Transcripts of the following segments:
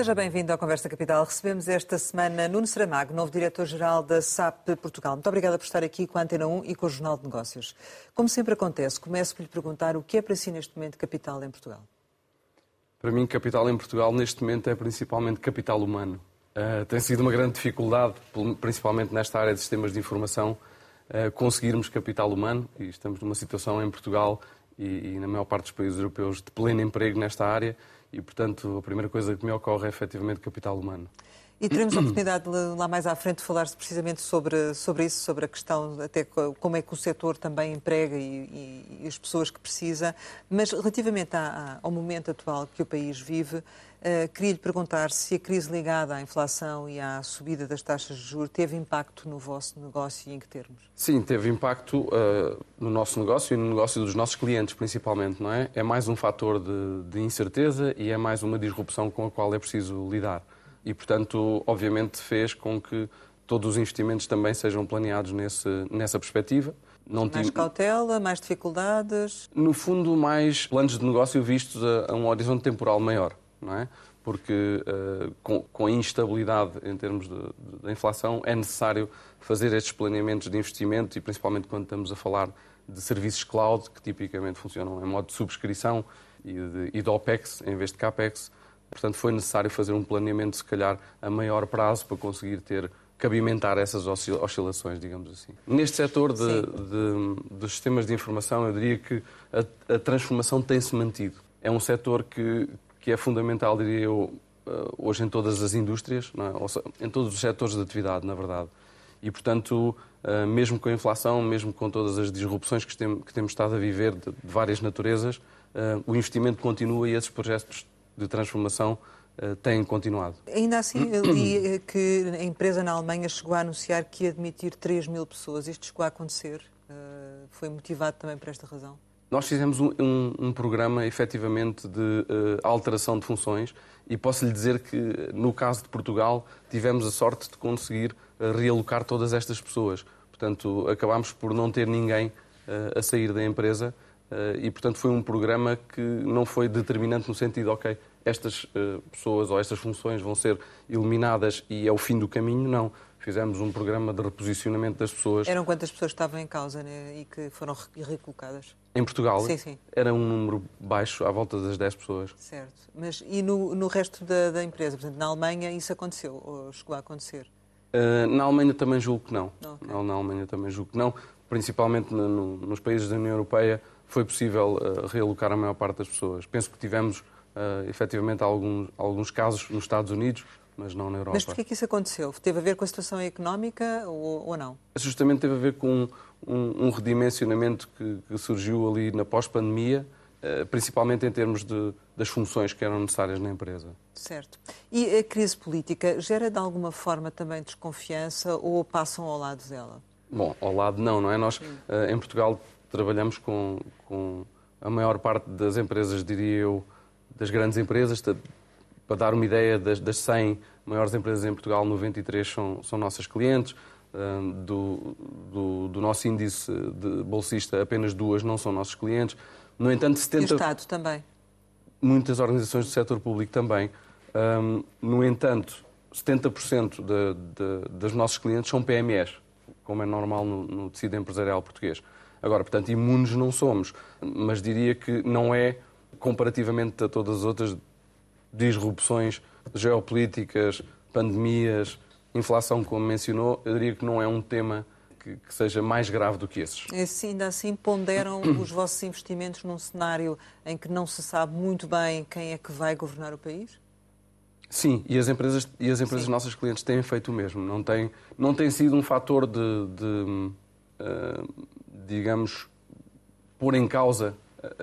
Seja bem-vindo à Conversa Capital. Recebemos esta semana Nuno Saramago, novo diretor-geral da SAP Portugal. Muito obrigada por estar aqui com a Antena 1 e com o Jornal de Negócios. Como sempre acontece, começo por lhe perguntar o que é para si neste momento capital em Portugal? Para mim, capital em Portugal neste momento é principalmente capital humano. Uh, tem sido uma grande dificuldade, principalmente nesta área de sistemas de informação, uh, conseguirmos capital humano e estamos numa situação em Portugal e, e na maior parte dos países europeus de pleno emprego nesta área e, portanto, a primeira coisa que me ocorre é efetivamente capital humano. E teremos a oportunidade lá mais à frente de falar precisamente sobre, sobre isso, sobre a questão até como é que o setor também emprega e, e, e as pessoas que precisa. Mas relativamente à, ao momento atual que o país vive, uh, queria lhe perguntar se a crise ligada à inflação e à subida das taxas de juros teve impacto no vosso negócio e em que termos? Sim, teve impacto uh, no nosso negócio e no negócio dos nossos clientes, principalmente, não é? É mais um fator de, de incerteza e é mais uma disrupção com a qual é preciso lidar e, portanto, obviamente fez com que todos os investimentos também sejam planeados nesse, nessa perspectiva. Não mais tive... cautela, mais dificuldades? No fundo, mais planos de negócio vistos a, a um horizonte temporal maior, não é? Porque uh, com, com, a instabilidade em termos da inflação é necessário fazer estes planeamentos de investimento e principalmente quando estamos a falar de serviços cloud que tipicamente funcionam em modo de subscrição e de, e de OPEX em vez de CAPEX, Portanto, foi necessário fazer um planeamento, se calhar, a maior prazo para conseguir ter cabimentar essas oscilações, digamos assim. Neste setor de, de, dos sistemas de informação, eu diria que a, a transformação tem-se mantido. É um setor que, que é fundamental, diria eu, eh, hoje em todas as indústrias, é? em todos os setores de atividade, na verdade. E, portanto, eh, mesmo com a inflação, mesmo com todas as disrupções que temos estado a viver de várias naturezas, eh, o investimento continua e esses projetos de transformação têm continuado. Ainda assim, eu li que a empresa na Alemanha chegou a anunciar que ia admitir 3 mil pessoas. Isto chegou a acontecer? Foi motivado também por esta razão? Nós fizemos um, um, um programa, efetivamente, de uh, alteração de funções e posso lhe dizer que, no caso de Portugal, tivemos a sorte de conseguir realocar todas estas pessoas. Portanto, acabámos por não ter ninguém a sair da empresa e, portanto, foi um programa que não foi determinante no sentido, ok, estas uh, pessoas ou estas funções vão ser eliminadas e é o fim do caminho, não. Fizemos um programa de reposicionamento das pessoas. Eram quantas pessoas estavam em causa né, e que foram recolocadas? Em Portugal? Sim, sim. Era um número baixo, à volta das 10 pessoas. Certo. Mas e no, no resto da, da empresa? Portanto, na Alemanha isso aconteceu ou chegou a acontecer? Uh, na Alemanha também julgo que não. Okay. Na, na Alemanha também julgo que não. Principalmente no, no, nos países da União Europeia foi possível uh, realocar a maior parte das pessoas. Penso que tivemos uh, efetivamente alguns, alguns casos nos Estados Unidos, mas não na Europa. Mas porquê que isso aconteceu? Teve a ver com a situação económica ou, ou não? Justamente teve a ver com um, um redimensionamento que, que, surgiu ali na pós-pandemia, uh, principalmente em termos de, das funções que eram necessárias na empresa. Certo. E a crise política gera de alguma forma também desconfiança ou passam ao lado dela? Bom, ao lado não, não é? Nós, uh, em Portugal, trabalhamos com, com a maior parte das empresas, diria eu, das grandes empresas. Para dar uma ideia, das, das 100 maiores empresas em Portugal, 93 são, são nossas clientes. Do, do, do, nosso índice de bolsista, apenas duas não são nossos clientes. No entanto, 70... E o Estado também? Muitas organizações do setor público também. no entanto, 70% de, de, dos nossos clientes são PMEs, como é normal no, no tecido empresarial português. Agora, portanto, imunes não somos, mas diria que não é comparativamente a todas as outras disrupções geopolíticas, pandemias, inflação, como mencionou, eu diria que não é um tema que, que seja mais grave do que esses. E ainda assim ponderam os vossos investimentos num cenário em que não se sabe muito bem quem é que vai governar o país? Sim, e as empresas, e as empresas nossas clientes têm feito o mesmo. Não tem, não tem sido um fator de, de uh, digamos, pôr em causa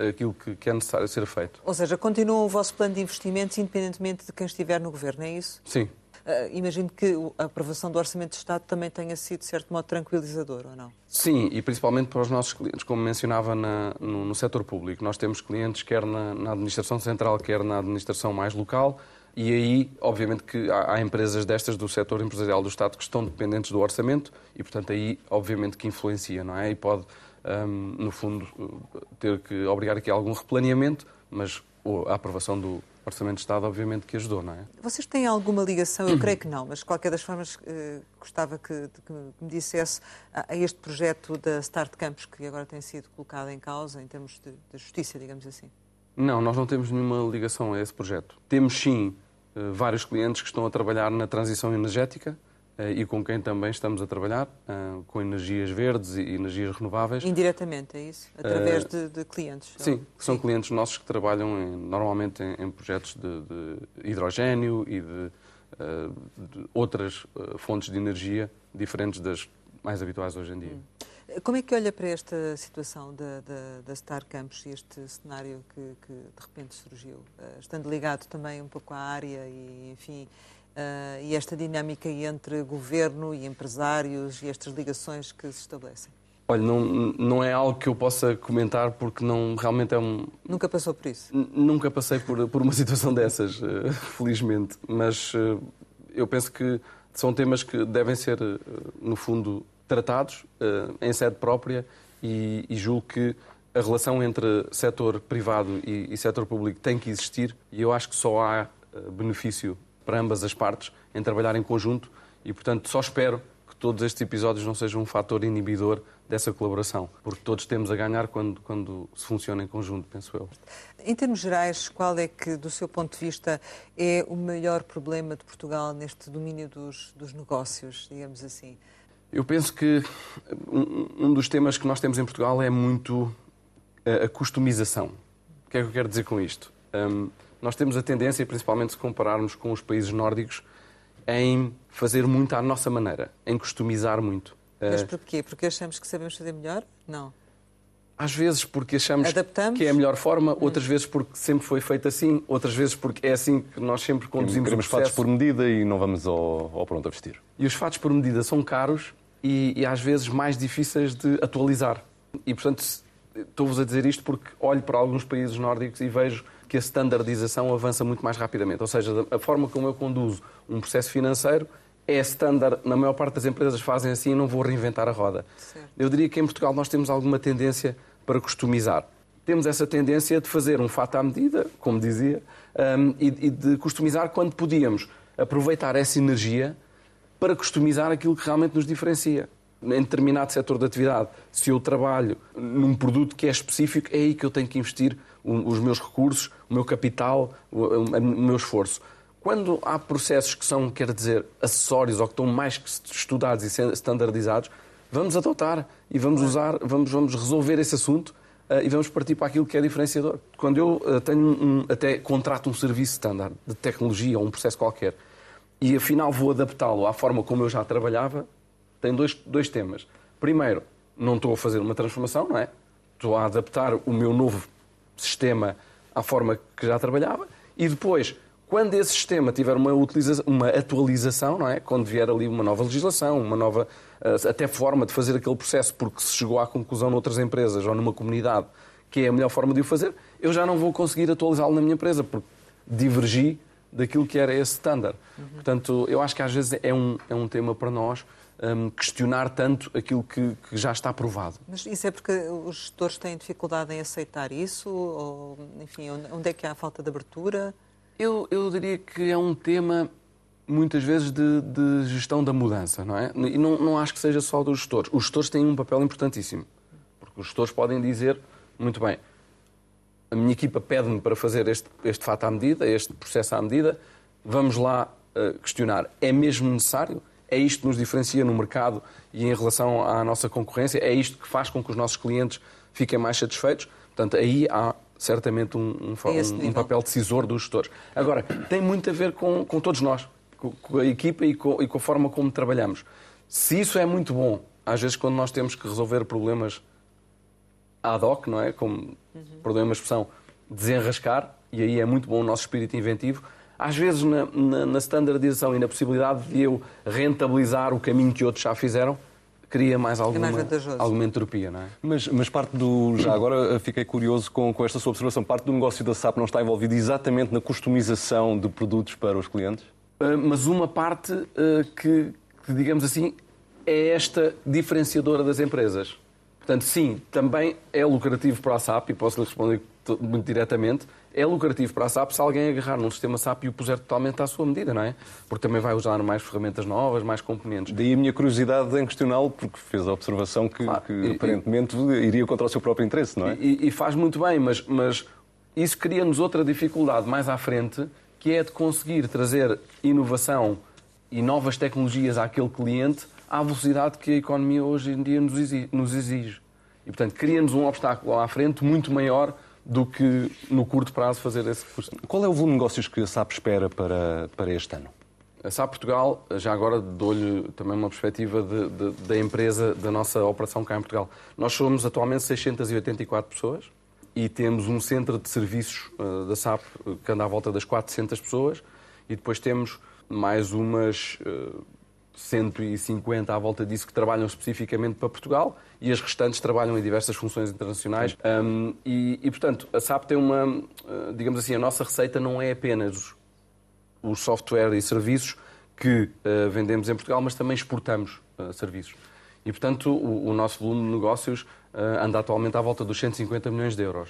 aquilo que, é necessário ser feito. Ou seja, continua o vosso plano de investimentos independentemente de quem estiver no governo, é isso? Sim. Uh, imagino que a aprovação do Orçamento de Estado também tenha sido, de certo modo, tranquilizador, ou não? Sim, e principalmente para os nossos clientes, como mencionava na, no, no setor público. Nós temos clientes quer na, na, administração central, quer na administração mais local, e aí, obviamente, que há, empresas destas do setor empresarial do Estado que estão dependentes do orçamento, e, portanto, aí, obviamente, que influencia, não é? E pode um, no fundo, ter que obrigar aqui a algum replaneamento, mas a aprovação do, Orçamento de Estado, obviamente, que ajudou, não é? Vocês têm alguma ligação? Eu creio que não, mas de qualquer das formas eh, gostava que, que, me dissesse a, a, este projeto da Start Campus, que agora tem sido colocado em causa em termos de, de justiça, digamos assim. Não, nós não temos nenhuma ligação a esse projeto. Temos sim eh, vários clientes que estão a trabalhar na transição energética e com quem também estamos a trabalhar, eh, com energias verdes e energias renováveis. Indiretamente, é isso? Através uh, de, de, clientes? Sim, são sim. clientes nossos que trabalham em, normalmente em, em, projetos de, de hidrogênio e de, uh, de, outras fontes de energia diferentes das mais habituais hoje em dia. Hum. Como é que olha para esta situação da, da, da Star Campus e este cenário que, que de repente surgiu, estando ligado também um pouco à área e, enfim, uh, e esta dinâmica entre governo e empresários e estas ligações que se estabelecem? Olha, não, não é algo que eu possa comentar porque não realmente é um. Nunca passou por isso? Nunca passei por, por uma situação dessas, uh, felizmente. Mas uh, eu penso que são temas que devem ser, uh, no fundo, tratados em sede própria e, e, julgo que a relação entre setor privado e, e setor público tem que existir e eu acho que só há benefício para ambas as partes em trabalhar em conjunto e, portanto, só espero que todos estes episódios não sejam um fator inibidor dessa colaboração, porque todos temos a ganhar quando, quando se funciona em conjunto, penso eu. Em termos gerais, qual é que, do seu ponto de vista, é o maior problema de Portugal neste domínio dos, dos negócios, digamos assim? Eu penso que um, um dos temas que nós temos em Portugal é muito a, a customização. O que é que eu quero dizer com isto? Um, nós temos a tendência, principalmente se compararmos com os países nórdicos, em fazer muito à nossa maneira, em customizar muito. Mas eh, porquê? Porque achamos que sabemos fazer melhor? Não. Às vezes porque achamos Adaptamos? que é a melhor forma, hum. outras vezes porque sempre foi feito assim, outras vezes porque é assim que nós sempre conduzimos Queremos o processo. fatos por medida e não vamos ao, ao pronto a vestir. E os fatos por medida são caros e, e às vezes mais difíceis de atualizar. E, portanto, estou-vos a dizer isto porque olho para alguns países nórdicos e vejo que a standardização avança muito mais rapidamente. Ou seja, a forma como eu conduzo um processo financeiro é standard, na maior parte das empresas fazem assim e não vou reinventar a roda. Certo. Eu diria que em Portugal nós temos alguma tendência para customizar. Temos essa tendência de fazer um fato à medida, como dizia, um, e, e de customizar quando podíamos aproveitar essa energia para customizar aquilo que realmente nos diferencia em determinado setor de atividade, se eu trabalho num produto que é específico, é aí que eu tenho que investir os meus recursos, o meu capital, o meu esforço. Quando há processos que são, quer dizer, acessórios ou que estão mais que estudados e standardizados, vamos adotar e vamos usar, vamos, vamos resolver esse assunto uh, e vamos partir para aquilo que é diferenciador. Quando eu uh, tenho um, até contrato um serviço standard de tecnologia ou um processo qualquer e afinal vou adaptá-lo à forma como eu já trabalhava, tem dois, dois temas. Primeiro, não estou a fazer uma transformação, não é? Estou a adaptar o meu novo sistema à forma que já trabalhava e depois, quando esse sistema tiver uma, uma atualização, não é? quando vier ali uma nova legislação, uma nova eh, até forma de fazer aquele processo, porque se chegou à conclusão noutras empresas ou numa comunidade que é a melhor forma de o fazer, eu já não vou conseguir atualizá-lo na minha empresa, porque divergi daquilo que era esse standard. Uhum. Portanto, eu acho que às vezes é um, é um tema para nós um, questionar tanto aquilo que, que, já está provado. Mas isso é porque os gestores têm dificuldade em aceitar isso? Ou, enfim, onde é que há falta de abertura? Eu, eu diria que é um tema, muitas vezes, de, de gestão da mudança, não é? E não, não acho que seja só dos gestores. Os gestores têm um papel importantíssimo. Porque os gestores podem dizer, muito bem, a minha equipa pede-me para fazer este, este fato à medida, este processo à medida, vamos lá uh, questionar. É mesmo necessário? É isto que nos diferencia no mercado e em relação à nossa concorrência? É isto que faz com que os nossos clientes fiquem mais satisfeitos? Portanto, aí há certamente um, um, um, papel decisor dos gestores. Agora, tem muito a ver com, com todos nós, com, a equipa e com, e com a forma como trabalhamos. Se isso é muito bom, às vezes quando nós temos que resolver problemas ad hoc, não é? Como uhum. problemas que são desenrascar, e aí é muito bom o nosso espírito inventivo, às vezes na, na, na standardização e na possibilidade de eu rentabilizar o caminho que outros já fizeram, cria mais alguma, é mais alguma entropia, não é? Mas, mas parte do. Já agora eh, fiquei curioso com, com esta sua observação. Parte do negócio da SAP não está envolvido exatamente na customização de produtos para os clientes? Uh, mas uma parte uh, que, que, digamos assim, é esta diferenciadora das empresas. Portanto, sim, também é lucrativo para a SAP, e posso lhe responder muito diretamente, é lucrativo para a SAP se alguém agarrar num sistema SAP e o puser totalmente à sua medida, não é? Porque também vai usar mais ferramentas novas, mais componentes. Daí a minha curiosidade em questioná-lo, porque fez a observação que, claro, que e, aparentemente iria contra o seu próprio interesse, não é? E, e faz muito bem, mas, mas isso cria-nos outra dificuldade mais à frente, que é de conseguir trazer inovação e novas tecnologias àquele cliente à velocidade que a economia hoje em dia nos exige. E, portanto, cria-nos um obstáculo à frente muito maior do que no curto prazo fazer esse custo. Qual é o volume de negócios que a SAP espera para, para este ano? A SAP Portugal, já agora dou-lhe também uma perspectiva de, de, da empresa, da nossa operação cá em Portugal. Nós somos atualmente 684 pessoas e temos um centro de serviços uh, da SAP que anda à volta das 400 pessoas e depois temos mais umas uh, 150 à volta disso que trabalham especificamente para Portugal e as restantes trabalham em diversas funções internacionais. Um, e, e, portanto, a SAP tem uma, uh, digamos assim, a nossa receita não é apenas o software e serviços que uh, vendemos em Portugal, mas também exportamos uh, serviços. E, portanto, o, o, nosso volume de negócios anda atualmente à volta dos 150 milhões de euros.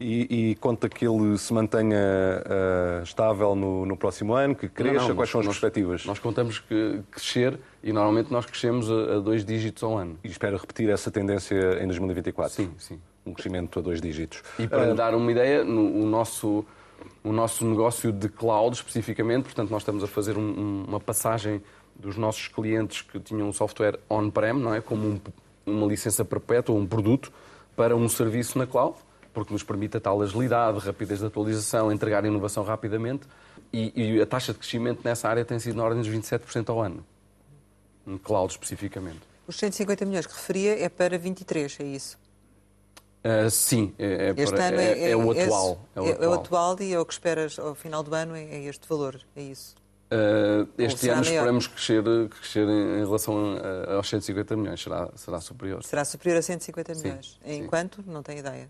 E, e conta que ele se mantenha uh, estável no, no, próximo ano, que cresça? Não, não, Quais nós, são as nós, perspectivas? Nós contamos que crescer e normalmente nós crescemos a, a, dois dígitos ao ano. E espera repetir essa tendência em 2024? Sim, sim. Um crescimento a dois dígitos. E para uh, lhe dar uma ideia, no, o, nosso, o nosso negócio de cloud especificamente, portanto nós estamos a fazer um, uma passagem dos nossos clientes que tinham um software on-prem, não é? Como um, uma licença perpétua, um produto, para um serviço na cloud porque nos permite a tal agilidade, rapidez de atualização, entregar inovação rapidamente. E, e, a taxa de crescimento nessa área tem sido na ordem dos 27% ao ano, no cloud especificamente. Os 150 milhões que referia é para 23, é isso? Uh, sim, é, é, para, é, é, é, o atual, é, o atual. É o atual e é o que esperas ao final do ano é, este valor, é isso? Uh, este ano maior? esperamos crescer, crescer em relação aos 150 milhões, será, será superior. Será superior a 150 milhões. Sim, Enquanto? Sim. Não tenho ideia.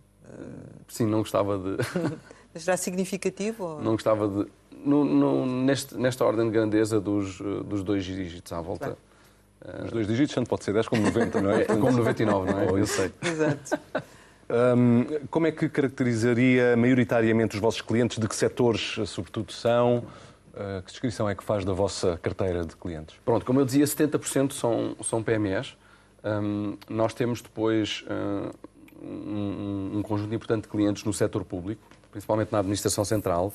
Sim, não gostava de. Mas será significativo? Ou... Não gostava de. No, no, neste, nesta ordem de grandeza dos, dos dois dígitos à volta. Claro. Os dois dígitos, tanto pode ser 10 como 90, não é? como 99, não é? Eu sei. Exato. Um, como é que caracterizaria maioritariamente os vossos clientes? De que setores, sobretudo, são? Uh, que descrição é que faz da vossa carteira de clientes? Pronto, como eu dizia, 70% são, são PMEs. Um, nós temos depois uh, um, um, conjunto importante de clientes no setor público, principalmente na administração central.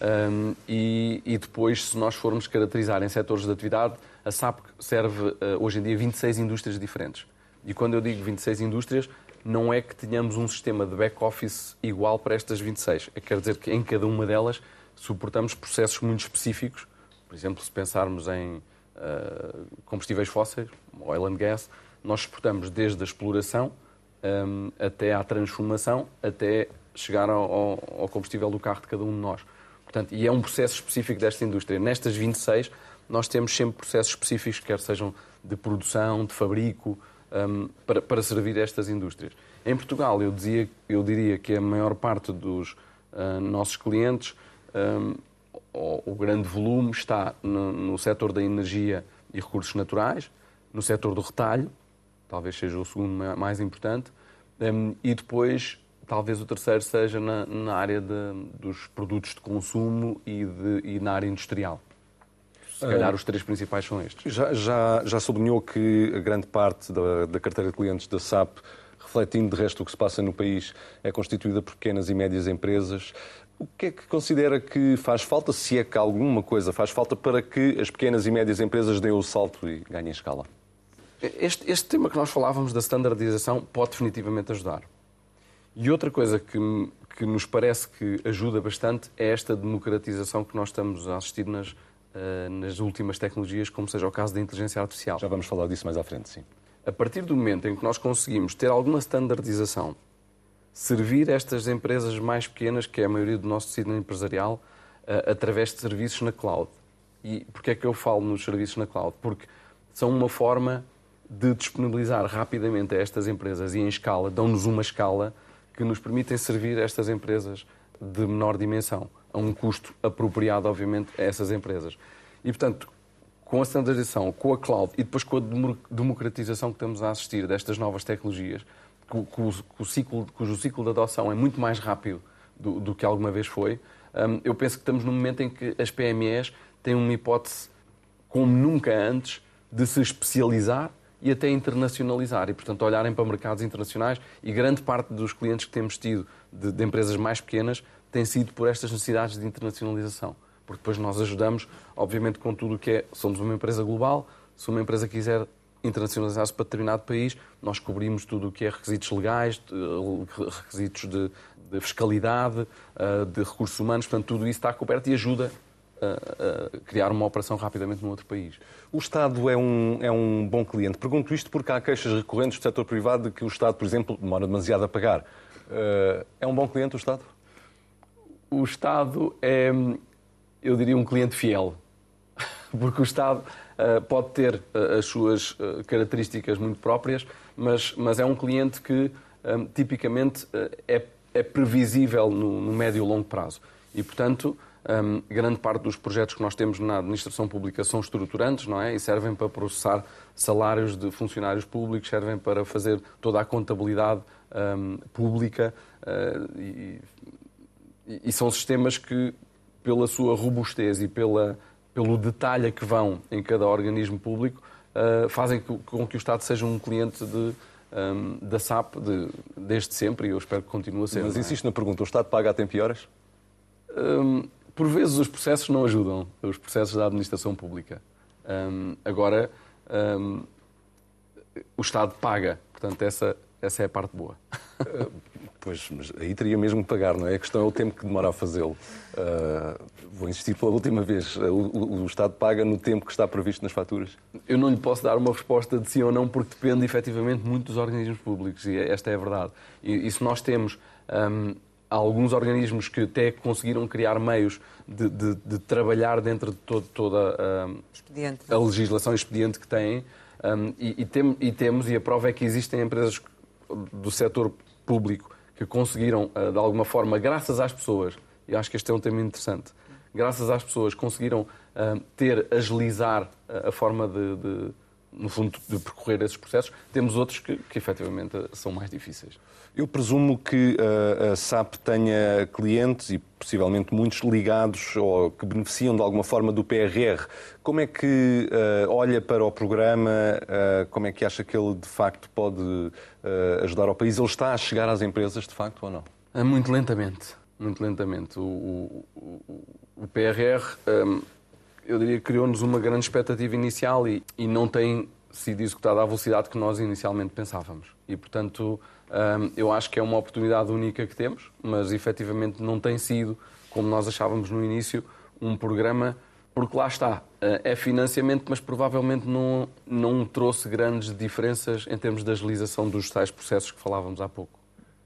Um, e, e, depois, se nós formos caracterizar em setores de atividade, a SAP serve uh, hoje em dia 26 indústrias diferentes. E quando eu digo 26 indústrias, não é que tenhamos um sistema de back-office igual para estas 26. É, quer dizer que em cada uma delas suportamos processos muito específicos. Por exemplo, se pensarmos em uh, combustíveis fósseis, oil and gas, nós suportamos desde a exploração um, até à transformação, até chegar ao, ao, combustível do carro de cada um de nós. Portanto, e é um processo específico desta indústria. Nestas 26, nós temos sempre processos específicos, quer sejam de produção, de fabrico, um, para, para servir estas indústrias. Em Portugal, eu, dizia, eu diria que a maior parte dos uh, nossos clientes, um, o, o, grande volume está no, no setor da energia e recursos naturais, no setor do retalho, talvez seja o segundo mais importante, um, e depois talvez o terceiro seja na, na área de, dos produtos de consumo e, de, e na área industrial. Se calhar os três principais são estes. Já, já, já sublinhou que a grande parte da, da carteira de clientes da SAP, refletindo de resto o que se passa no país, é constituída por pequenas e médias empresas. O que é que considera que faz falta, se é que alguma coisa faz falta, para que as pequenas e médias empresas deem o salto e ganhem escala? Este, este tema que nós falávamos da standardização pode definitivamente ajudar. E outra coisa que, que nos parece que ajuda bastante é esta democratização que nós estamos a assistir nas, uh, nas últimas tecnologias, como seja o caso da inteligência artificial. Já vamos falar disso mais à frente, sim. A partir do momento em que nós conseguimos ter alguma standardização, servir estas empresas mais pequenas, que é a maioria do nosso tecido empresarial, uh, através de serviços na cloud. E porquê é que eu falo nos serviços na cloud? Porque são uma forma de disponibilizar rapidamente a estas empresas e em escala, dão-nos uma escala que nos permitem servir estas empresas de menor dimensão, a um custo apropriado, obviamente, a essas empresas. E, portanto, com a standardização, com a cloud e depois com a democratização que estamos a assistir destas novas tecnologias, cujo ciclo, de adoção é muito mais rápido do, do que alguma vez foi. Um, eu penso que estamos num momento em que as PMEs têm uma hipótese, como nunca antes, de se especializar e até internacionalizar e, portanto, olharem para mercados internacionais. E grande parte dos clientes que temos tido de, de empresas mais pequenas tem sido por estas necessidades de internacionalização. Porque depois nós ajudamos, obviamente, com tudo o que é. Somos uma empresa global, se uma empresa quiser internacionalizar-se para determinado país, nós cobrimos tudo o que é requisitos legais, requisitos de, de fiscalidade, eh, de recursos humanos, portanto, tudo isso está coberto e ajuda criar uma operação rapidamente num outro país. O Estado é um, é um bom cliente. Pergunto isto porque há queixas recorrentes do setor privado de que o Estado, por exemplo, demora demasiado a pagar. Eh, é um bom cliente o Estado? O Estado é, eu diria, um cliente fiel. Porque o Estado uh, pode ter uh, as suas uh, características muito próprias, mas, mas é um cliente que um, tipicamente é, é previsível no, no médio e longo prazo. E, portanto, um, grande parte dos projetos que nós temos na administração pública são estruturantes, não é? E servem para processar salários de funcionários públicos, servem para fazer toda a contabilidade um, pública uh, e, e, são sistemas que, pela sua robustez e pela, pelo detalhe que vão em cada organismo público, uh, fazem com que o Estado seja um cliente de, um, da SAP de, desde sempre e eu espero que continue a ser. Mas é? insisto na pergunta: o Estado paga a tempo e horas? Por vezes os processos não ajudam, os processos da administração pública. Um, agora, um, o Estado paga, portanto, essa, essa é a parte boa. Pois, mas aí teria mesmo que pagar, não é? A questão é o tempo que demora a fazê-lo. Uh, vou insistir pela última vez. O, o, o, Estado paga no tempo que está previsto nas faturas? Eu não lhe posso dar uma resposta de sim ou não, porque depende efetivamente muito dos organismos públicos, e esta é a verdade. E, e se nós temos um, há alguns organismos que até conseguiram criar meios de, de, de trabalhar dentro de todo, toda a, a legislação expediente que têm. Um, e, e, tem, e, temos, e a prova é que existem empresas do setor público que conseguiram, uh, de alguma forma, graças às pessoas, e acho que este é um tema interessante, graças às pessoas conseguiram uh, ter, agilizar a forma de, de, no fundo, de percorrer esses processos. Temos outros que, que efetivamente são mais difíceis. Eu presumo que uh, a SAP tenha clientes e possivelmente muitos ligados ou que beneficiam de alguma forma do PRR. Como é que uh, olha para o programa? Uh, como é que acha que ele de facto pode ajudar ao país? Ele está a chegar às empresas de facto ou não? Muito lentamente. Muito lentamente. O, o, o, o PRR, um, eu diria, criou-nos uma grande expectativa inicial e, e não tem sido executado à velocidade que nós inicialmente pensávamos. E, portanto, eu acho que é uma oportunidade única que temos, mas efetivamente não tem sido, como nós achávamos no início, um programa, porque lá está, ah, é financiamento, mas provavelmente não, não trouxe grandes diferenças em termos de agilização dos tais processos que falávamos há pouco.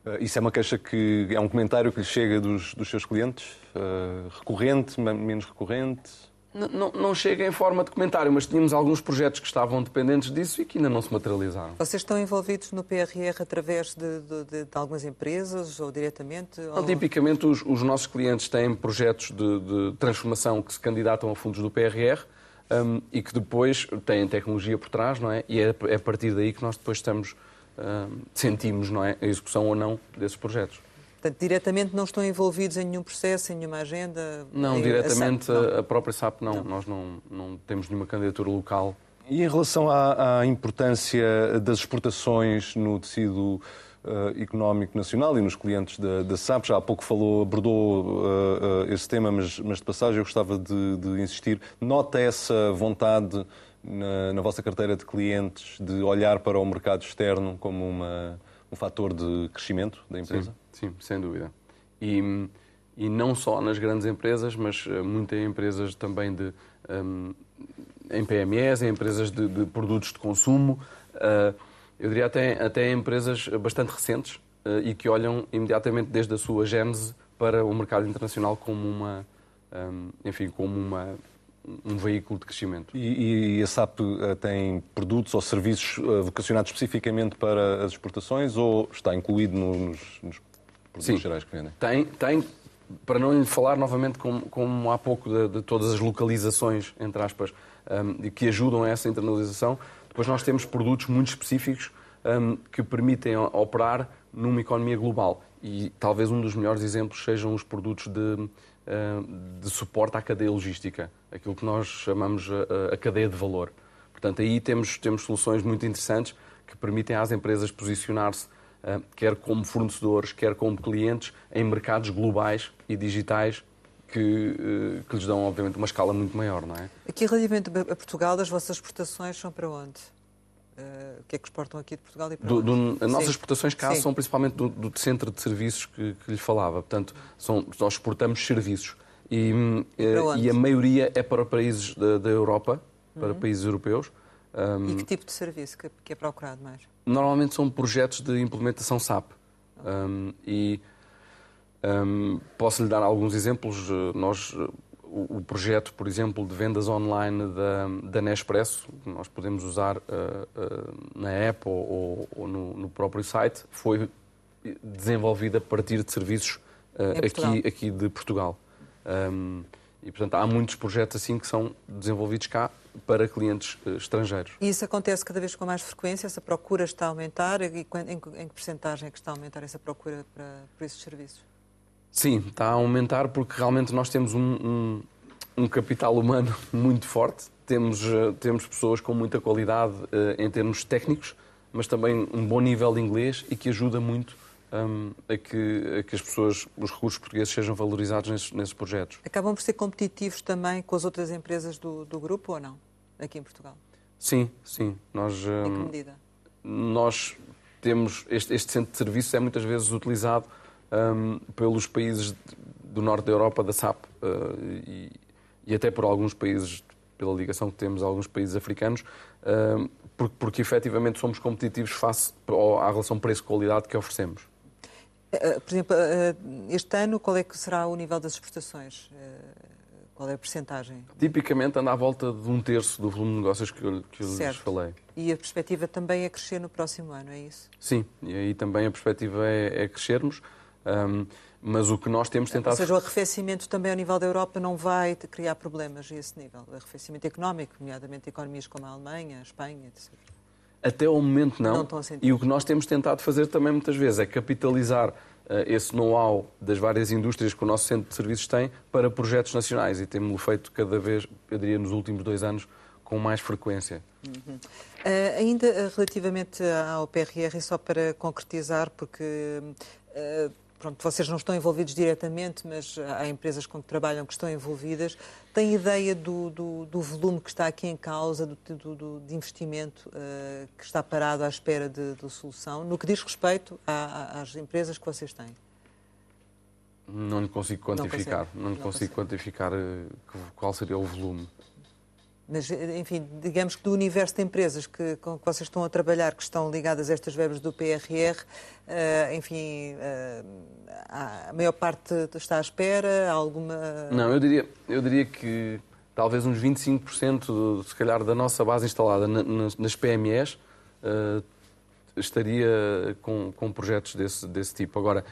Ah, isso é uma queixa que é um comentário que lhe chega dos, dos seus clientes? Uh, recorrente, menos recorrente? Não, não, chega em forma de comentário, mas tínhamos alguns projetos que estavam dependentes disso e que ainda não se materializaram. Vocês estão envolvidos no PRR através de, de, de, de algumas empresas ou diretamente? Não, ou... Tipicamente, os, os, nossos clientes têm projetos de, transformação que se candidatam a fundos do PRR um, e que depois têm tecnologia por trás, não é? E é, é a partir daí que nós depois estamos, um, sentimos não é? a execução ou não desses projetos. Portanto, diretamente não estão envolvidos em nenhum processo, em nenhuma agenda? Não, diretamente a, SAP, não. a, própria SAP não. não. Nós não, não temos nenhuma candidatura local. E em relação à, à importância das exportações no tecido uh, económico nacional e nos clientes da, da, SAP, já há pouco falou, abordou uh, uh, esse tema, mas, mas, de passagem eu gostava de, de insistir. Nota essa vontade na, na vossa carteira de clientes de olhar para o mercado externo como uma, um fator de crescimento da empresa? Sim. Sim, sem dúvida. E, e não só nas grandes empresas, mas eh, muitas empresas também de, um, em PMEs, em empresas de, de produtos de consumo, uh, eu diria até, até empresas bastante recentes uh, e que olham imediatamente desde a sua gênese para o mercado internacional como uma, um, enfim, como uma, um veículo de crescimento. E, e a SAP tem produtos ou serviços vocacionados especificamente para as exportações ou está incluído nos, nos produtos Sim, gerais que vendem? Tem, tem, para não lhe falar novamente como, como há pouco de, de, todas as localizações, entre aspas, um, que ajudam a essa internalização, depois nós temos produtos muito específicos um, que permitem operar numa economia global. e talvez um dos melhores exemplos sejam os produtos de, de suporte à cadeia logística, aquilo que nós chamamos a, a cadeia de valor. Portanto, aí temos, temos soluções muito interessantes que permitem às empresas posicionar-se quer como fornecedores, quer como clientes, em mercados globais e digitais que, eh, que lhes dão, obviamente, uma escala muito maior, não é? Aqui, relativamente a Portugal, as vossas exportações são para onde? Uh, o que é que exportam aqui de Portugal e para do, do, As nossas exportações cá Sim. são principalmente do, do, centro de serviços que, que lhe falava. Portanto, são, nós exportamos serviços. E, eh, e a maioria é para países da, da Europa, para uhum. países europeus. Um, e que tipo de serviço que, que, é procurado mais? Normalmente são projetos de implementação SAP. Um, e um, posso lhe dar alguns exemplos. Nós, o, o, projeto, por exemplo, de vendas online da, da Nespresso, nós podemos usar uh, uh, na app ou, ou, ou no, no, próprio site, foi desenvolvida a partir de serviços uh, aqui, aqui de Portugal. Um, e, portanto, há muitos projetos assim que são desenvolvidos cá para clientes estrangeiros. E isso acontece cada vez com mais frequência? Essa procura está a aumentar? E em, em, em que percentagem é que está a aumentar essa procura para, para esses serviços? Sim, está a aumentar porque realmente nós temos um, um, um capital humano muito forte, temos, uh, temos pessoas com muita qualidade uh, em termos técnicos, mas também um bom nível de inglês e que ajuda muito um, a, que, a, que, as pessoas, os recursos portugueses sejam valorizados nesses, nesses, projetos. Acabam por ser competitivos também com as outras empresas do, do grupo ou não, aqui em Portugal? Sim, sim. Nós, em que hum, medida? Nós temos, este, este centro de serviços é muitas vezes utilizado um, pelos países do norte da Europa, da SAP, uh, e, e, até por alguns países, pela ligação que temos a alguns países africanos, uh, porque, porque efetivamente somos competitivos face à relação preço-qualidade que oferecemos. Uh, por exemplo, uh, este ano, qual é que será o nível das exportações? Qual é a percentagem? Tipicamente anda à volta de um terço do volume de negócios que eu, que eu lhes falei. E a perspectiva também é crescer no próximo ano, é isso? Sim, e aí também a perspectiva é, é crescermos. Um, mas o que nós temos tentado. Ou seja, o arrefecimento também ao nível da Europa não vai criar problemas a esse nível. O arrefecimento económico, nomeadamente economias como a Alemanha, a Espanha, etc. Até ao momento não. não e o que nós temos tentado fazer também muitas vezes é capitalizar uh, esse know-how das várias indústrias que o nosso centro de serviços tem para projetos nacionais e temos-lo feito cada vez, eu diria, nos últimos dois anos com mais frequência. Uhum. Uh, ainda relativamente ao PRR, só para concretizar, porque uh, pronto, vocês não estão envolvidos diretamente, mas há empresas com que trabalham que estão envolvidas. Tem ideia do, do, do volume que está aqui em causa, do, do de investimento uh, que está parado à espera de, de solução, no que diz respeito a, a, às empresas que vocês têm? Não lhe consigo quantificar. Não, não lhe consigo quantificar uh, qual seria o volume. Mas, enfim, digamos que do universo de empresas que, com que vocês estão a trabalhar, que estão ligadas a estas verbas do PRR, uh, eh, enfim, uh, a maior parte está à espera? Alguma. Não, eu diria, eu diria que talvez uns 25%, se calhar, da nossa base instalada nas PMEs uh, estaria com, com projetos desse, desse tipo. Agora,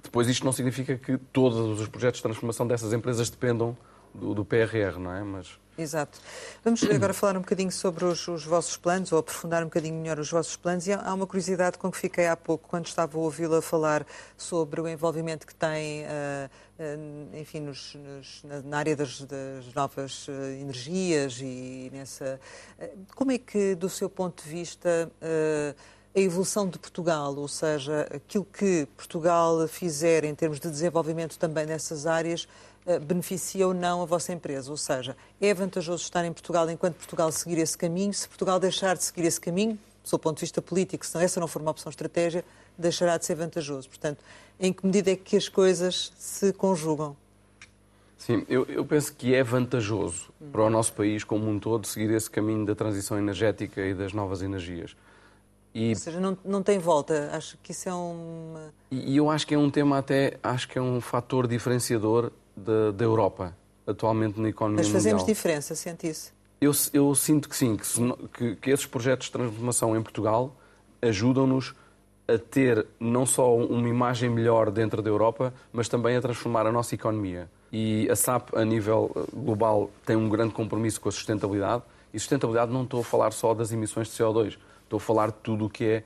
depois isto não significa que todos os projetos de transformação dessas empresas dependam do, do PRR, não é? Mas Exato. Vamos agora falar um bocadinho sobre os, os, vossos planos, ou aprofundar um bocadinho melhor os vossos planos. E há uma curiosidade com que fiquei há pouco, quando estava a ouvi-la falar sobre o envolvimento que tem, uh, uh, enfim, nos, nos, na área das, das novas uh, energias e nessa. como é que, do seu ponto de vista, a evolução de Portugal, ou seja, aquilo que Portugal fizer em termos de desenvolvimento também nessas áreas, beneficia ou não a vossa empresa. Ou seja, é vantajoso estar em Portugal enquanto Portugal seguir esse caminho. Se Portugal deixar de seguir esse caminho, do ponto de vista político, se essa não for uma opção estratégia, deixará de ser vantajoso. Portanto, em que medida é que as coisas se conjugam? Sim, eu, eu penso que é vantajoso para o nosso país como um todo seguir esse caminho da transição energética e das novas energias. E... Ou seja, não, não tem volta. Acho que isso é um. E eu acho que é um tema até, acho que é um fator diferenciador da, da Europa, atualmente na economia mundial. Mas fazemos mundial. diferença, sente isso? Eu, eu sinto que sim, que, que, que esses projetos de transformação em Portugal ajudam-nos a ter não só uma imagem melhor dentro da Europa, mas também a transformar a nossa economia. E a SAP, a nível eh, global, tem um grande compromisso com a sustentabilidade. E sustentabilidade não estou a falar só das emissões de CO2, estou a falar de tudo o que é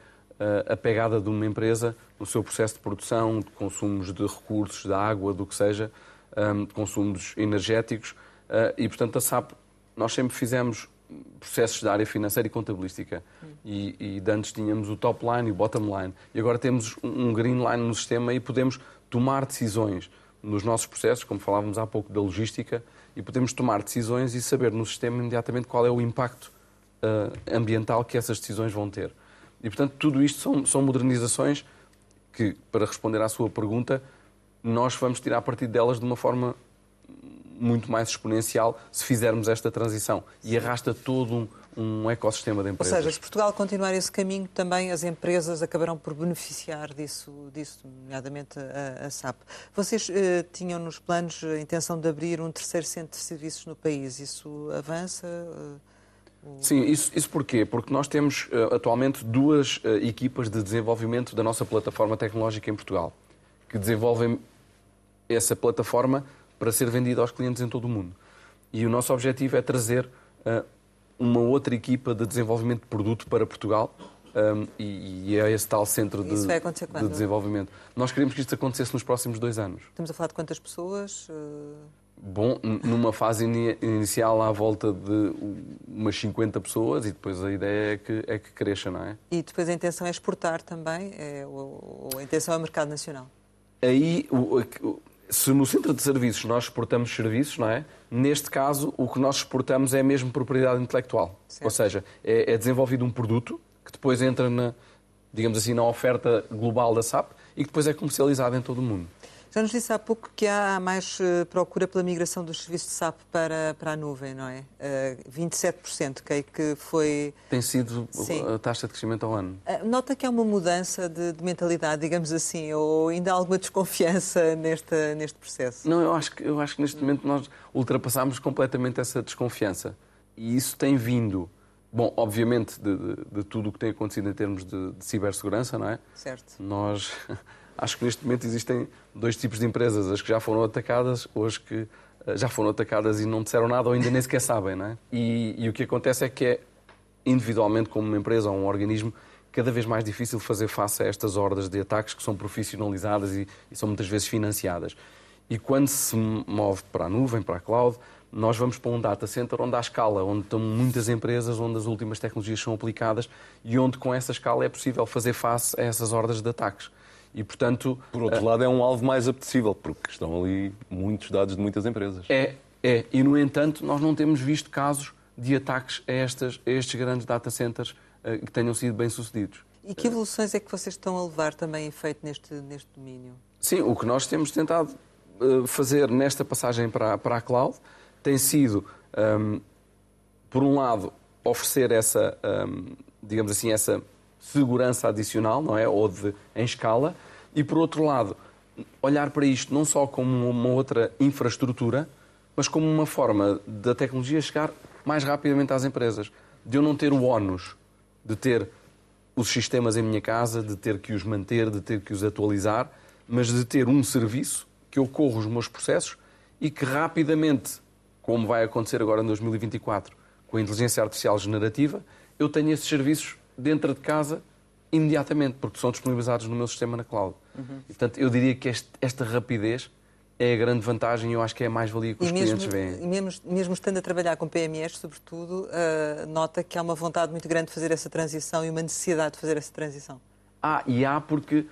a pegada de uma empresa no seu processo de produção, de consumos de recursos, da água, do que seja, de consumos energéticos. E, portanto, a SAP, nós sempre fizemos processos da área financeira e contabilística. E, e antes tínhamos o top line e o bottom line. E agora temos um green line no sistema e podemos tomar decisões nos nossos processos, como falávamos há pouco da logística, e podemos tomar decisões e saber no sistema imediatamente qual é o impacto uh, ambiental que essas decisões vão ter. E, portanto, tudo isto são, são modernizações que, para responder à sua pergunta, nós vamos tirar partido delas de uma forma muito mais exponencial se fizermos esta transição. E arrasta todo um, um ecossistema de empresas. Ou seja, se Portugal continuar esse caminho, também as empresas acabarão por beneficiar disso, disso nomeadamente a, a SAP. Vocês eh, tinham nos planos a intenção de abrir um terceiro centro de serviços no país. Isso avança? Sim, isso, isso porquê? Porque nós temos uh, atualmente duas uh, equipas de desenvolvimento da nossa plataforma tecnológica em Portugal, que desenvolvem essa plataforma para ser vendida aos clientes em todo o mundo. E o nosso objetivo é trazer uh, uma outra equipa de desenvolvimento de produto para Portugal um, e, e, é esse tal centro de, de, desenvolvimento. Nós queremos que isto acontecesse nos próximos dois anos. Estamos a falar de quantas pessoas? Bom, numa fase inicial à volta de umas 50 pessoas e depois a ideia é que, é que cresça, não é? E depois a intenção é exportar também, é, ou, ou a intenção é o mercado nacional? Aí, o, se no centro de serviços nós exportamos serviços, não é? Neste caso, o que nós exportamos é mesmo propriedade intelectual. Certo. Ou seja, é, é desenvolvido um produto que depois entra na, digamos assim, na oferta global da SAP e que depois é comercializado em todo o mundo. Já nos disse há pouco que há mais uh, procura pela migração dos serviços de SAP para, para a nuvem, não é? Uh, 27%, que, é que foi... Tem sido Sim. a taxa de crescimento ao ano. Uh, nota que há uma mudança de, de, mentalidade, digamos assim, ou ainda há alguma desconfiança neste, neste processo? Não, eu acho, que, eu acho que neste momento nós ultrapassámos completamente essa desconfiança. E isso tem vindo Bom, obviamente, de, de, de, tudo o que tem acontecido em termos de, de, cibersegurança, não é? Certo. Nós acho que neste momento existem dois tipos de empresas, as que já foram atacadas ou as que eh, já foram atacadas e não disseram nada ou ainda nem sequer sabem, não é? E, e o que acontece é que é, individualmente, como uma empresa ou um organismo, cada vez mais difícil fazer face a estas hordas de ataques que são profissionalizadas e, e são muitas vezes financiadas. E quando se move para a nuvem, para a cloud, nós vamos para um data center onde há escala, onde estão muitas empresas, onde as últimas tecnologias são aplicadas e onde com essa escala é possível fazer face a essas hordas de ataques. E, portanto... Por outro lado, é um alvo mais apetecível, porque estão ali muitos dados de muitas empresas. É, é. E, no entanto, nós não temos visto casos de ataques a, estas, a estes grandes data centers uh, que tenham sido bem-sucedidos. E que evoluções é que vocês estão a levar também em feito neste, neste domínio? Sim, o que nós temos tentado uh, fazer nesta passagem para, para a cloud tem sido, um, ehm, por um lado, oferecer essa, um, ehm, digamos assim, essa segurança adicional, não é? Ou de, em escala. E, por outro lado, olhar para isto não só como uma outra infraestrutura, mas como uma forma da tecnologia chegar mais rapidamente às empresas. De eu não ter o ónus de ter os sistemas em minha casa, de ter que os manter, de ter que os atualizar, mas de ter um serviço que eu corro os meus processos e que rapidamente, como vai acontecer agora em 2024 com a inteligência artificial generativa, eu tenho esses serviços dentro de casa imediatamente, porque são disponibilizados no meu sistema na cloud. Uhum. E, portanto, eu diria que este, esta rapidez é a grande vantagem e eu acho que é a mais-valia que os mesmo, clientes veem. E mesmo, mesmo estando a trabalhar com PMEs, sobretudo, uh, nota que há uma vontade muito grande de fazer essa transição e uma necessidade de fazer essa transição. Ah, e há porque,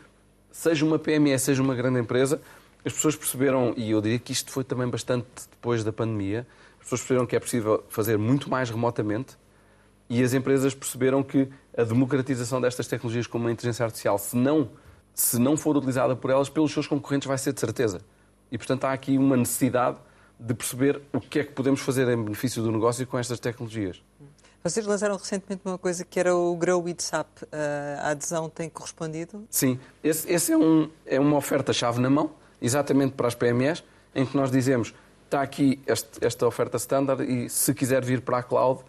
seja uma PME, seja uma grande empresa, as pessoas perceberam, e eu diria que isto foi também bastante depois da pandemia, as pessoas perceberam que é possível fazer muito mais remotamente e as empresas perceberam que a democratização destas tecnologias como a inteligência artificial, se não, se não for utilizada por elas, pelos seus concorrentes, vai ser de certeza. E, portanto, há aqui uma necessidade de perceber o que é que podemos fazer em benefício do negócio com estas tecnologias. Vocês lançaram recentemente uma coisa que era o Grow with SAP. A adesão tem correspondido? Sim. Esse, esse é, um, é uma oferta-chave na mão, exatamente para as PMEs, em que nós dizemos está aqui este, esta oferta standard e se quiser vir para a cloud,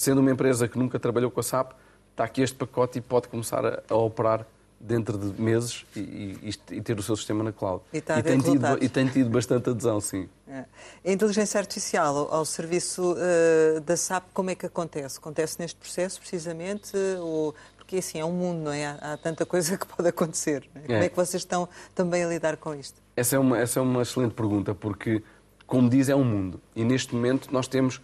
sendo uma empresa que nunca trabalhou com a SAP, está aqui este pacote e pode começar a, a operar dentro de meses e, e, e, ter o seu sistema na cloud. E, e, tem, tido, e tem tido bastante adesão, sim. É. A inteligência artificial ao, ao serviço uh, da SAP, como é que acontece? Acontece neste processo, precisamente? Ou, porque assim é um mundo, não é? Há, há tanta coisa que pode acontecer. É? Como é que vocês estão também a lidar com isto? Essa é uma, essa é uma excelente pergunta, porque, como diz, é um mundo. E neste momento nós temos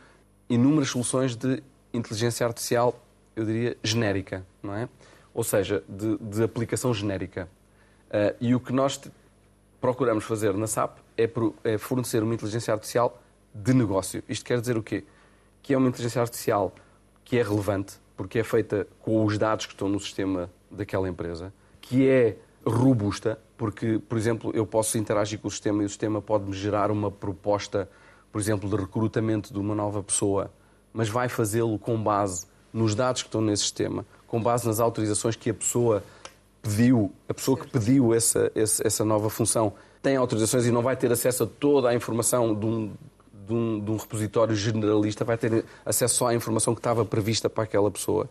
inúmeras soluções de inteligência artificial, eu diria, genérica, não é? Ou seja, de, de aplicação genérica. Uh, e o que nós procuramos fazer na SAP é, é fornecer uma inteligência artificial de negócio. Isto quer dizer o quê? Que é uma inteligência artificial que é relevante, porque é feita com os dados que estão no sistema daquela empresa, que é robusta, porque, por exemplo, eu posso interagir com o sistema e o sistema pode-me gerar uma proposta, por exemplo, de recrutamento de uma nova pessoa, mas vai fazê-lo com base nos dados que estão nesse sistema, com base nas autorizações que a pessoa pediu, a pessoa que pediu essa, essa nova função tem autorizações e não vai ter acesso a toda a informação de um, de um, de um repositório generalista, vai ter acesso só à informação que estava prevista para aquela pessoa.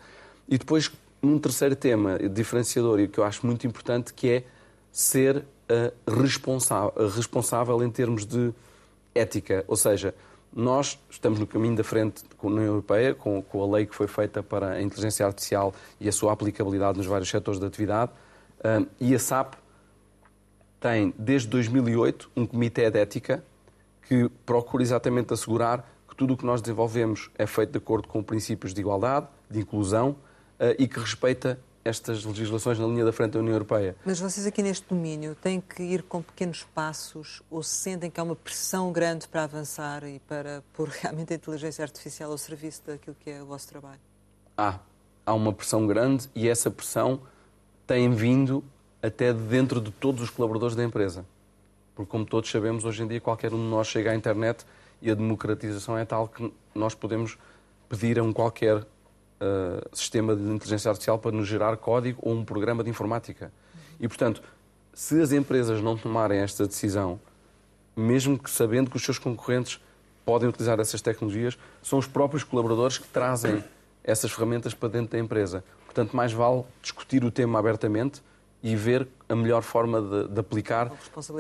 E depois, num terceiro tema diferenciador e que eu acho muito importante, que é ser uh, responsável, responsável em termos de ética. Ou seja, nós estamos no caminho da frente com a União Europeia, com, com, a lei que foi feita para a inteligência artificial e a sua aplicabilidade nos vários setores de atividade, uh, e a SAP tem, desde 2008, um comitê de ética que procura exatamente assegurar que tudo o que nós desenvolvemos é feito de acordo com princípios de igualdade, de inclusão eh, e que respeita estas legislações na linha da frente da União Europeia. Mas vocês aqui neste domínio têm que ir com pequenos passos ou sentem que há uma pressão grande para avançar e para pôr realmente a inteligência artificial ao serviço daquilo que é o vosso trabalho? Há. Há uma pressão grande e essa pressão tem vindo até dentro de todos os colaboradores da empresa. Porque, como todos sabemos, hoje em dia qualquer um de nós chega à internet e a democratização é tal que nós podemos pedir a um qualquer uh, sistema de inteligência artificial para nos gerar código ou um programa de informática. E, portanto, se as empresas não tomarem esta decisão, mesmo que sabendo que os seus concorrentes podem utilizar essas tecnologias, são os próprios colaboradores que trazem essas ferramentas para dentro da empresa. Portanto, mais vale discutir o tema abertamente e ver a melhor forma de, de aplicar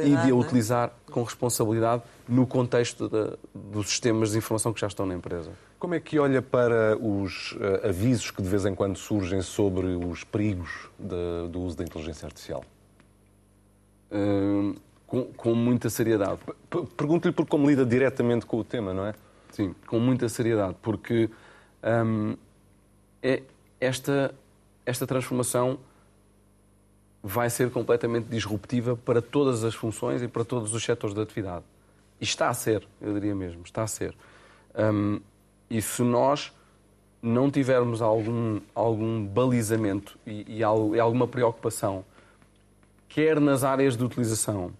e de a é? utilizar é? com responsabilidade no contexto de, dos sistemas de informação que já estão na empresa. Como é que olha para os uh, avisos que de vez em quando surgem sobre os perigos de, do uso da inteligência artificial? Uh, com, com, muita seriedade. Pergunto-lhe por como lida diretamente com o tema, não é? Sim, com muita seriedade, porque um, é esta, esta transformação vai ser completamente disruptiva para todas as funções e para todos os setores da atividade. E está a ser, eu diria mesmo, está a ser. Um, e se nós não tivermos algum, algum balizamento e, e, alguma preocupação, quer nas áreas de utilização,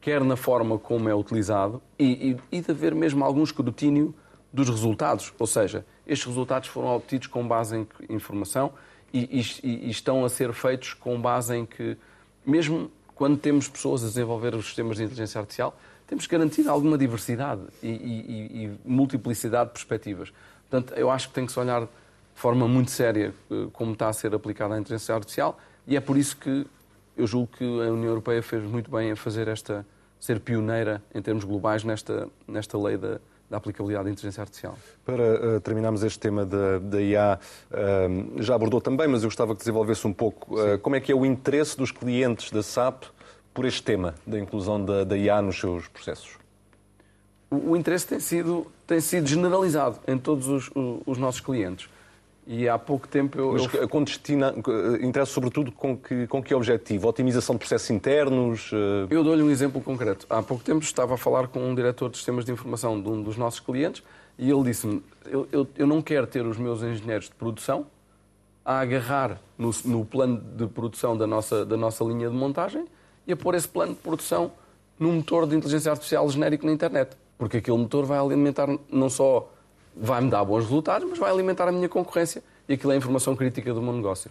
quer na forma como é utilizado, e, e, e de haver mesmo algum escrutínio dos resultados. Ou seja, estes resultados foram obtidos com base em informação e, e, e, estão a ser feitos com base em que, mesmo quando temos pessoas a desenvolver os sistemas de inteligência artificial, temos que garantir alguma diversidade e, e multiplicidade de perspectivas. Portanto, eu acho que tem que se olhar de forma muito séria eh, como está a ser aplicada a inteligência artificial e é por isso que eu julgo que a União Europeia fez muito bem a fazer esta, ser pioneira em termos globais nesta, nesta lei da, da aplicabilidade da inteligência artificial. Para uh, terminarmos este tema da, da IA, uh, eh, já abordou também, mas eu gostava que desenvolvesse um pouco uh, como é que é o interesse dos clientes da SAP por este tema da inclusão da, da IA nos seus processos. O, o, interesse tem sido, tem sido generalizado em todos os, os, os nossos clientes. E há pouco tempo eu. Mas eu... com destina, interessa sobretudo com que, com que objetivo? Otimização de processos internos? Eh, eu dou-lhe um exemplo concreto. Há pouco tempo estava a falar com um diretor de sistemas de informação de um dos nossos clientes e ele disse-me: eu, eu, eu não quero ter os meus engenheiros de produção a agarrar no, no, plano de produção da nossa, da nossa linha de montagem e a pôr esse plano de produção num motor de inteligência artificial genérico na internet. Porque aquele motor vai alimentar não só vai-me dar bons resultados, mas vai alimentar a minha concorrência e aquilo é a informação crítica do meu negócio.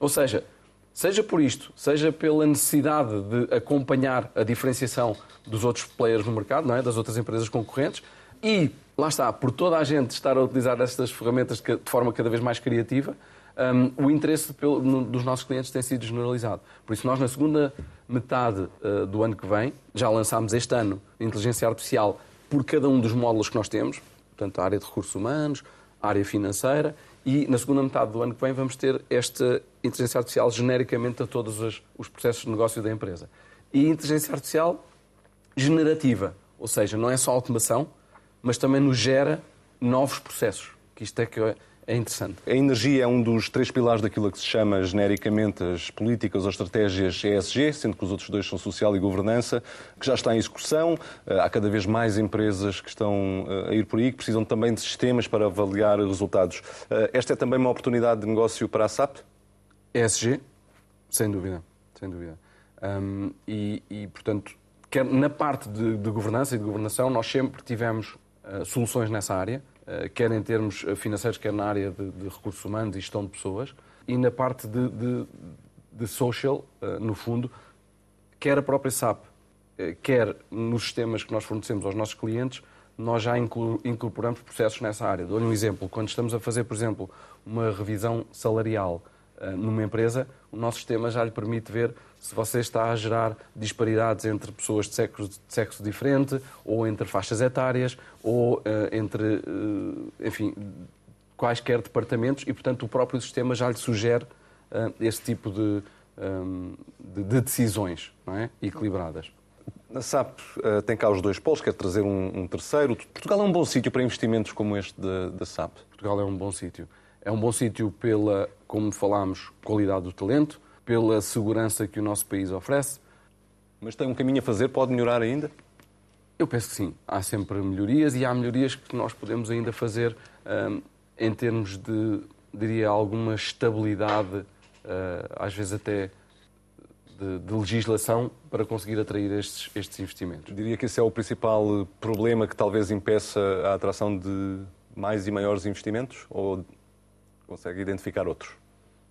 Ou seja, seja por isto, seja pela necessidade de acompanhar a diferenciação dos outros players no mercado, não é? das outras empresas concorrentes, e, lá está, por toda a gente estar a utilizar estas ferramentas de forma cada vez mais criativa, um, o interesse pelo, no, dos nossos clientes tem sido generalizado. Por isso, nós, na segunda metade uh, do ano que vem, já lançámos este ano inteligência artificial por cada um dos módulos que nós temos, portanto, a área de recursos humanos, área financeira e na segunda metade do ano que vem vamos ter esta inteligência artificial genericamente a todos os, os processos de negócio da empresa. E inteligência artificial generativa, ou seja, não é só automação, mas também nos gera novos processos, que isto é que é interessante. A energia é um dos três pilares daquilo que se chama genericamente as políticas ou estratégias ESG, sendo que os outros dois são social e governança, que já está em execução. Eh, há cada vez mais empresas que estão eh, a ir por aí, que precisam também de sistemas para avaliar resultados. Eh, esta é também uma oportunidade de negócio para a SAP? ESG, sem dúvida, sem dúvida. Um, e, e, portanto, quer na parte de, de, governança e de governação, nós sempre tivemos uh, soluções nessa área quer em termos eh, financeiros, quer na área de, de recursos humanos e gestão de pessoas, e na parte de, de, de social, eh, no fundo, quer a própria SAP, quer nos sistemas que nós fornecemos aos nossos clientes, nós já incorporamos processos nessa área. Dou-lhe um exemplo. Quando estamos a fazer, por exemplo, uma revisão salarial numa empresa, o nosso sistema já lhe permite ver se você está a gerar disparidades entre pessoas de sexo, de sexo diferente, ou entre faixas etárias, ou uh, entre, uh, enfim, quaisquer departamentos, e, portanto, o próprio sistema já lhe sugere uh, esse tipo de, um, de, de decisões não é? equilibradas. A SAP tem cá os dois polos, quer trazer um, um, terceiro. Portugal é um bom sítio para investimentos como este da SAP? Portugal é um bom sítio. É um bom sítio pela, como falámos, qualidade do talento, pela segurança que o nosso país oferece. Mas tem um caminho a fazer, pode melhorar ainda? Eu penso que sim. Há sempre melhorias e há melhorias que nós podemos ainda fazer um, em termos de, diria, alguma estabilidade, uh, às vezes até de, de, legislação, para conseguir atrair estes, estes investimentos. Diria que esse é o principal problema que talvez impeça a atração de mais e maiores investimentos? Ou consegue identificar outros?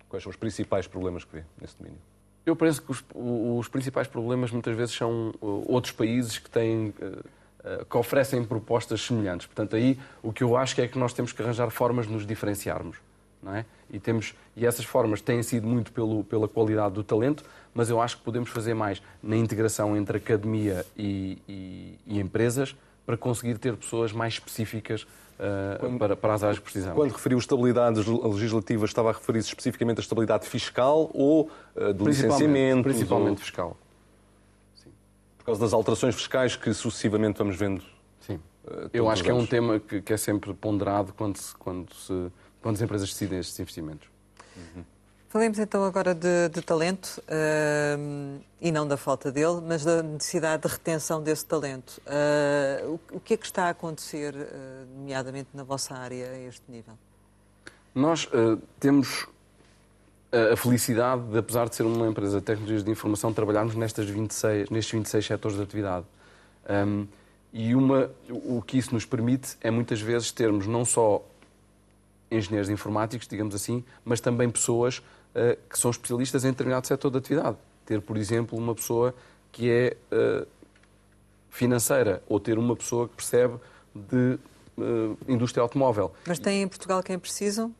Quais são os principais problemas que vê nesse domínio? Eu penso que os, os principais problemas muitas vezes são uh, outros países que têm uh, uh, que oferecem propostas semelhantes. Portanto, aí o que eu acho é que nós temos que arranjar formas de nos diferenciarmos. Não é? e, temos, e essas formas têm sido muito pelo, pela qualidade do talento, mas eu acho que podemos fazer mais na integração entre academia e, e, e empresas para conseguir ter pessoas mais específicas eh, quando, para, para, as áreas que precisamos. Quando referiu estabilidade legislativa, estava a referir-se especificamente à estabilidade fiscal ou uh, do licenciamento? Principalmente fiscal. Sim. Por causa das alterações fiscais que sucessivamente vamos vendo. Sim. Uh, Eu acho que é um tema que, que, é sempre ponderado quando, se, quando, se, quando as empresas decidem estes investimentos. Uhum. Falemos então agora de, de talento uh, e não da falta dele, mas da necessidade de retenção desse talento. Uh, o, o, que é que está a acontecer, uh, nomeadamente na vossa área, a este nível? Nós eh, temos a felicidade de, apesar de ser uma empresa de tecnologias de informação, trabalharmos nestas 26, nestes 26 setores de atividade. Um, e uma, o que isso nos permite é muitas vezes termos não só engenheiros informáticos, digamos assim, mas também pessoas que são especialistas em determinado setor de atividade. Ter, por exemplo, uma pessoa que é uh, financeira ou ter uma pessoa que percebe de uh, indústria automóvel. Mas tem em Portugal quem precisam?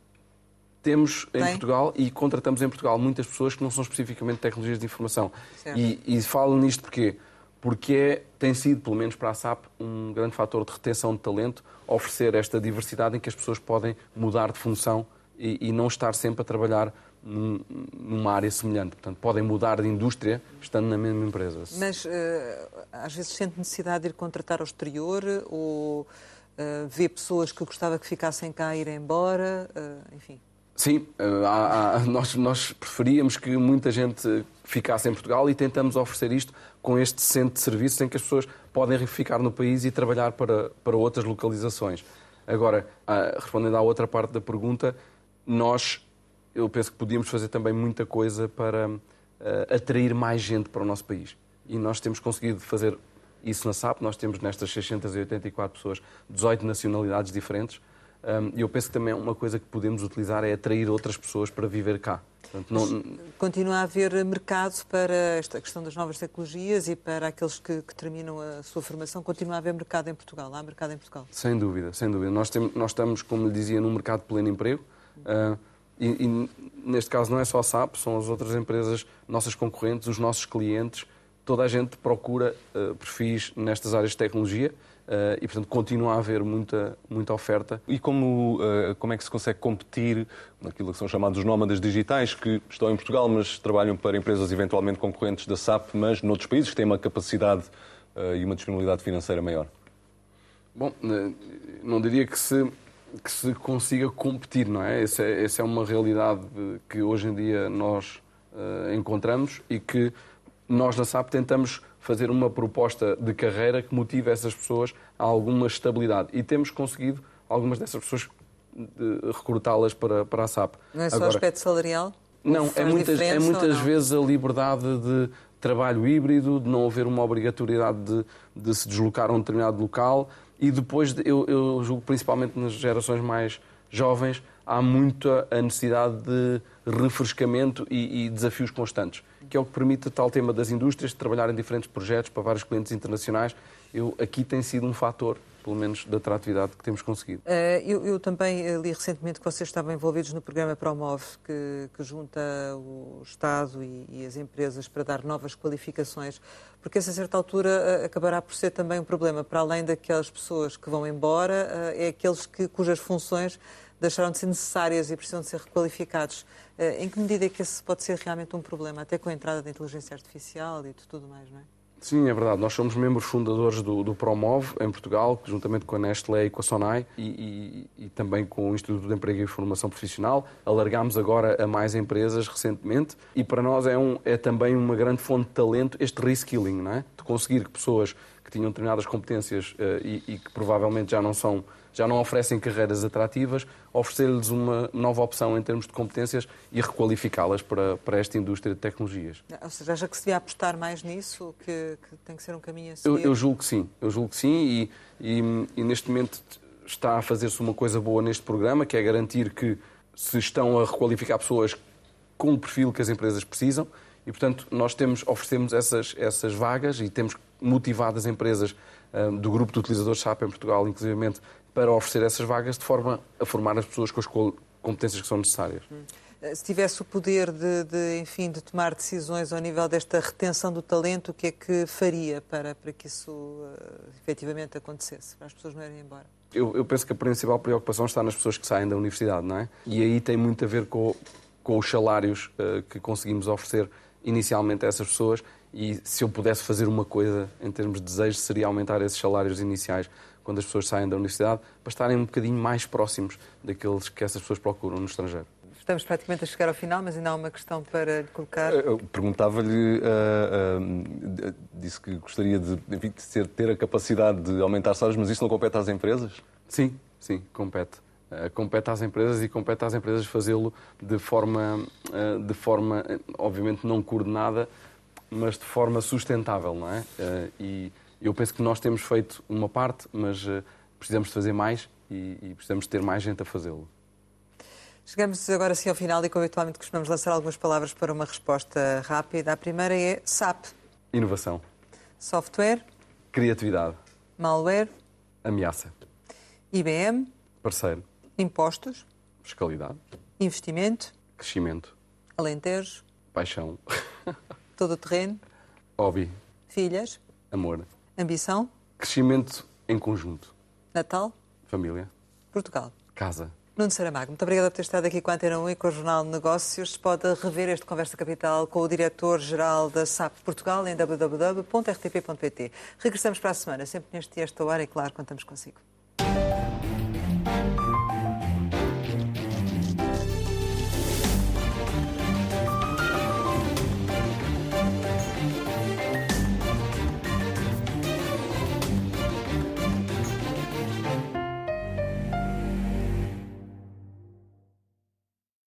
Temos em Portugal e contratamos em Portugal muitas pessoas que não são especificamente tecnologias de informação. E, e, falo nisto porque porque é, tem sido, pelo menos para a SAP, um grande fator de retenção de talento, oferecer esta diversidade em que as pessoas podem mudar de função e, e não estar sempre a trabalhar numa área semelhante. Portanto, podem mudar de indústria estando na mesma empresa. Mas uh, às vezes sente necessidade de ir contratar ao exterior ou uh, vê pessoas que gostava que ficassem cá ir embora, uh, enfim. Sim, há, há, nós, nós preferíamos que muita gente ficasse em Portugal e tentamos oferecer isto com este centro de serviços em que as pessoas podem ficar no país e trabalhar para, para outras localizações. Agora, respondendo à outra parte da pergunta, nós eu penso que podíamos fazer também muita coisa para uh, atrair mais gente para o nosso país. E nós temos conseguido fazer isso na SAP. Nós temos nestas 684 pessoas 18 nacionalidades diferentes. E um, eu penso que também uma coisa que podemos utilizar é atrair outras pessoas para viver cá. Portanto, não... Continua a haver mercado para esta questão das novas tecnologias e para aqueles que, que, terminam a sua formação? Continua a haver mercado em Portugal? Há mercado em Portugal? Sem dúvida, sem dúvida. Nós, temos, nós estamos, como lhe dizia, num mercado de pleno emprego. Uh, e, e, neste caso não é só a SAP, são as outras empresas, nossas concorrentes, os nossos clientes. Toda a gente procura uh, perfis nestas áreas de tecnologia Uh, e, portanto, continua a haver muita, muita oferta. E como, uh, como é que se consegue competir naquilo que são chamados os nómadas digitais, que estão em Portugal, mas trabalham para empresas eventualmente concorrentes da SAP, mas noutros países que têm uma capacidade e uma disponibilidade financeira maior? Bom, não diria que se, que se consiga competir, não é? Essa é, essa é uma realidade que hoje em dia nós encontramos e que nós na SAP tentamos fazer uma proposta de carreira que motive essas pessoas a alguma estabilidade. E temos conseguido algumas dessas pessoas recrutá-las para, para a SAP. Não é só Agora, aspecto salarial? Não, é muitas, é muitas vezes a liberdade de trabalho híbrido, de não haver uma obrigatoriedade de, de se deslocar a um determinado local e depois, eu, eu julgo principalmente nas gerações mais jovens, há muita a necessidade de refrescamento e, e, desafios constantes, que é o que permite tal tema das indústrias de trabalhar em diferentes projetos para vários clientes internacionais. Eu, aqui tem sido um fator, pelo menos, da atratividade que temos conseguido. Uh, eu, eu, também li recentemente que vocês estavam envolvidos no programa Promove, que, que junta o Estado e, e, as empresas para dar novas qualificações, porque essa, certa altura, eh, acabará por ser também um problema, para além daquelas pessoas que vão embora, é aqueles que, cujas funções deixaram de ser necessárias e precisam de ser requalificados. Eh, em que medida é que esse pode ser realmente um problema, até com a entrada da inteligência artificial e de tudo mais, não é? Sim, é verdade. Nós somos membros fundadores do, do Promove em Portugal, juntamente com a Nestlé e com a Sonai e, e, e, também com o Instituto de Emprego e Formação Profissional. Alargámos agora a mais empresas recentemente e para nós é, um, é também uma grande fonte de talento este reskilling, não é? De conseguir que pessoas tinham determinadas competências uh, e, e que provavelmente já não são já não oferecem carreiras atrativas, oferecer-lhes uma nova opção em termos de competências e requalificá-las para, para esta indústria de tecnologias. Ou seja, acha que se devia apostar mais nisso, que, que tem que ser um caminho a seguir? Eu, eu julgo que sim, eu julgo que sim e, e, e neste momento está a fazer-se uma coisa boa neste programa, que é garantir que se estão a requalificar pessoas com o perfil que as empresas precisam e, portanto, nós temos, oferecemos essas, essas vagas e temos motivado as empresas um, do grupo de utilizadores SAP em Portugal, inclusivamente, para oferecer essas vagas de forma a formar as pessoas com as competências que são necessárias. Eh, se tivesse o poder de, de, enfim, de tomar decisões ao nível desta retenção do talento, o que é que faria para, para que isso uh, efetivamente acontecesse, para as pessoas não irem embora? Eu, eu, penso que a principal preocupação está nas pessoas que saem da universidade, não é? E aí tem muito a ver com, com os salários uh, que conseguimos oferecer inicialmente a essas pessoas e se eu pudesse fazer uma coisa em termos de desejo seria aumentar esses salários iniciais quando as pessoas saem da universidade, para estarem um bocadinho mais próximos daqueles que essas pessoas procuram no estrangeiro. Estamos praticamente a chegar ao final, mas ainda há uma questão para lhe colocar. Perguntava-lhe, uh, uh, disse que gostaria de, enfim, de ter a capacidade de aumentar salários, mas isso não compete às empresas? Sim, sim, compete. Uh, compete às empresas e compete às empresas fazê-lo de forma, de forma, obviamente, não coordenada, mas de forma sustentável, não é? E eu penso que nós temos feito uma parte, mas precisamos de fazer mais e precisamos de ter mais gente a fazê-lo. Chegamos agora sim ao final e, como habitualmente, costumamos lançar algumas palavras para uma resposta rápida. A primeira é SAP. Inovação. Software. Criatividade. Malware. Ameaça. IBM. Parceiro. Impostos. Fiscalidade. Investimento. Crescimento. Alentejo. Paixão. Todo o terreno. Hobby. Filhas. Amor. Ambição? Crescimento em conjunto. Natal? Família. Portugal. Casa. Nuno Saramago, muito obrigada por ter estado aqui com a Antena 1 e com o Jornal de Negócios. Pode rever este Conversa Capital com o diretor-geral da SAP Portugal em www.rtp.pt. Regressamos para a semana, sempre neste dia, esta hora, e claro, contamos consigo.